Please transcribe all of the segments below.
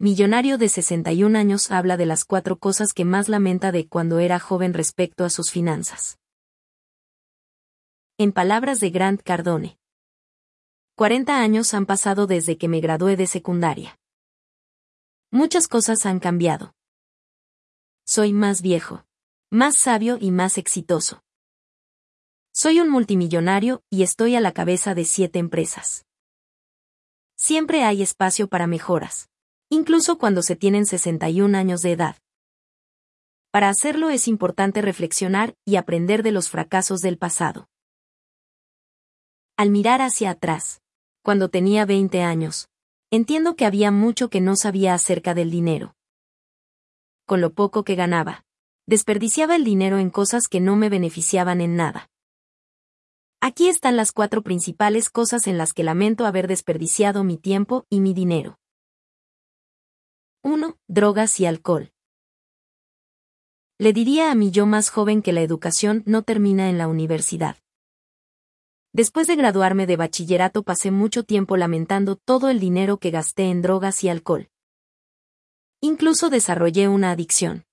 millonario de 61 años habla de las cuatro cosas que más lamenta de cuando era joven respecto a sus finanzas. En palabras de Grant Cardone. 40 años han pasado desde que me gradué de secundaria. Muchas cosas han cambiado. Soy más viejo, más sabio y más exitoso. Soy un multimillonario y estoy a la cabeza de siete empresas. Siempre hay espacio para mejoras, incluso cuando se tienen 61 años de edad. Para hacerlo es importante reflexionar y aprender de los fracasos del pasado. Al mirar hacia atrás, cuando tenía 20 años, entiendo que había mucho que no sabía acerca del dinero. Con lo poco que ganaba, desperdiciaba el dinero en cosas que no me beneficiaban en nada. Aquí están las cuatro principales cosas en las que lamento haber desperdiciado mi tiempo y mi dinero. 1. Drogas y alcohol. Le diría a mi yo más joven que la educación no termina en la universidad. Después de graduarme de bachillerato pasé mucho tiempo lamentando todo el dinero que gasté en drogas y alcohol. Incluso desarrollé una adicción.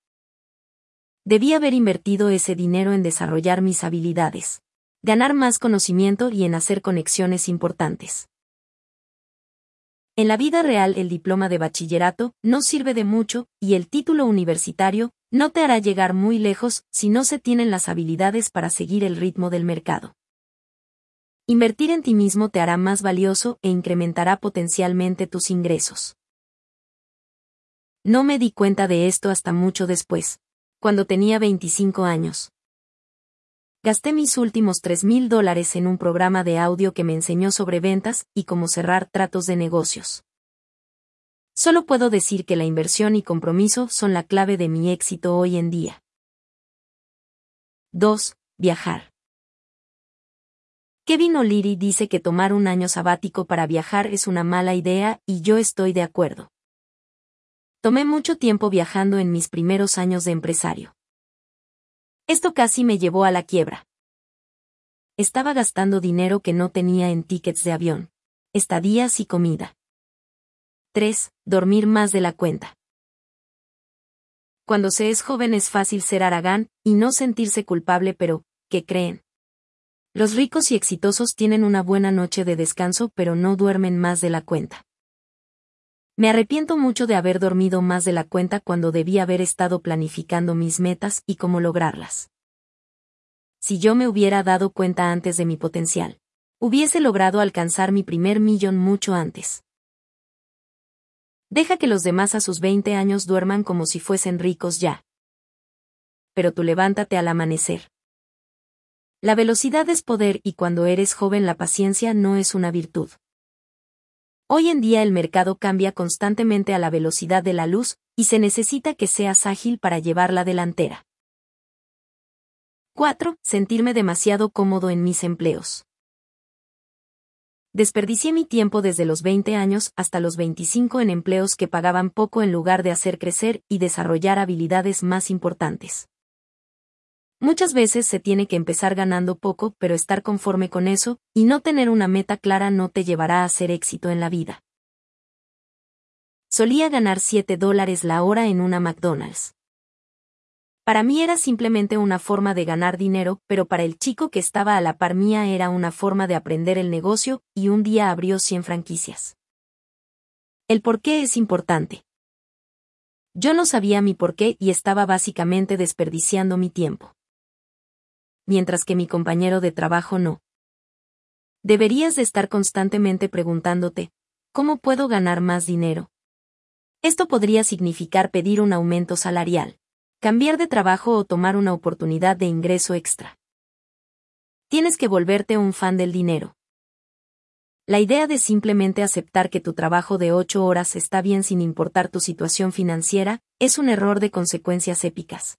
Debí haber invertido ese dinero en desarrollar mis habilidades ganar más conocimiento y en hacer conexiones importantes. En la vida real el diploma de bachillerato no sirve de mucho, y el título universitario no te hará llegar muy lejos si no se tienen las habilidades para seguir el ritmo del mercado. Invertir en ti mismo te hará más valioso e incrementará potencialmente tus ingresos. No me di cuenta de esto hasta mucho después, cuando tenía 25 años gasté mis últimos 3 mil dólares en un programa de audio que me enseñó sobre ventas y cómo cerrar tratos de negocios. Solo puedo decir que la inversión y compromiso son la clave de mi éxito hoy en día. 2. Viajar. Kevin O'Leary dice que tomar un año sabático para viajar es una mala idea y yo estoy de acuerdo. Tomé mucho tiempo viajando en mis primeros años de empresario. Esto casi me llevó a la quiebra. Estaba gastando dinero que no tenía en tickets de avión, estadías y comida. 3. Dormir más de la cuenta. Cuando se es joven es fácil ser aragán y no sentirse culpable, pero, ¿qué creen? Los ricos y exitosos tienen una buena noche de descanso pero no duermen más de la cuenta. Me arrepiento mucho de haber dormido más de la cuenta cuando debí haber estado planificando mis metas y cómo lograrlas. Si yo me hubiera dado cuenta antes de mi potencial, hubiese logrado alcanzar mi primer millón mucho antes. Deja que los demás a sus 20 años duerman como si fuesen ricos ya. Pero tú levántate al amanecer. La velocidad es poder y cuando eres joven la paciencia no es una virtud. Hoy en día el mercado cambia constantemente a la velocidad de la luz, y se necesita que seas ágil para llevar la delantera. 4. Sentirme demasiado cómodo en mis empleos. Desperdicié mi tiempo desde los 20 años hasta los 25 en empleos que pagaban poco en lugar de hacer crecer y desarrollar habilidades más importantes. Muchas veces se tiene que empezar ganando poco, pero estar conforme con eso, y no tener una meta clara no te llevará a ser éxito en la vida. Solía ganar 7 dólares la hora en una McDonald's. Para mí era simplemente una forma de ganar dinero, pero para el chico que estaba a la par mía era una forma de aprender el negocio, y un día abrió 100 franquicias. El por qué es importante. Yo no sabía mi por qué y estaba básicamente desperdiciando mi tiempo mientras que mi compañero de trabajo no. Deberías de estar constantemente preguntándote, ¿cómo puedo ganar más dinero? Esto podría significar pedir un aumento salarial, cambiar de trabajo o tomar una oportunidad de ingreso extra. Tienes que volverte un fan del dinero. La idea de simplemente aceptar que tu trabajo de ocho horas está bien sin importar tu situación financiera, es un error de consecuencias épicas.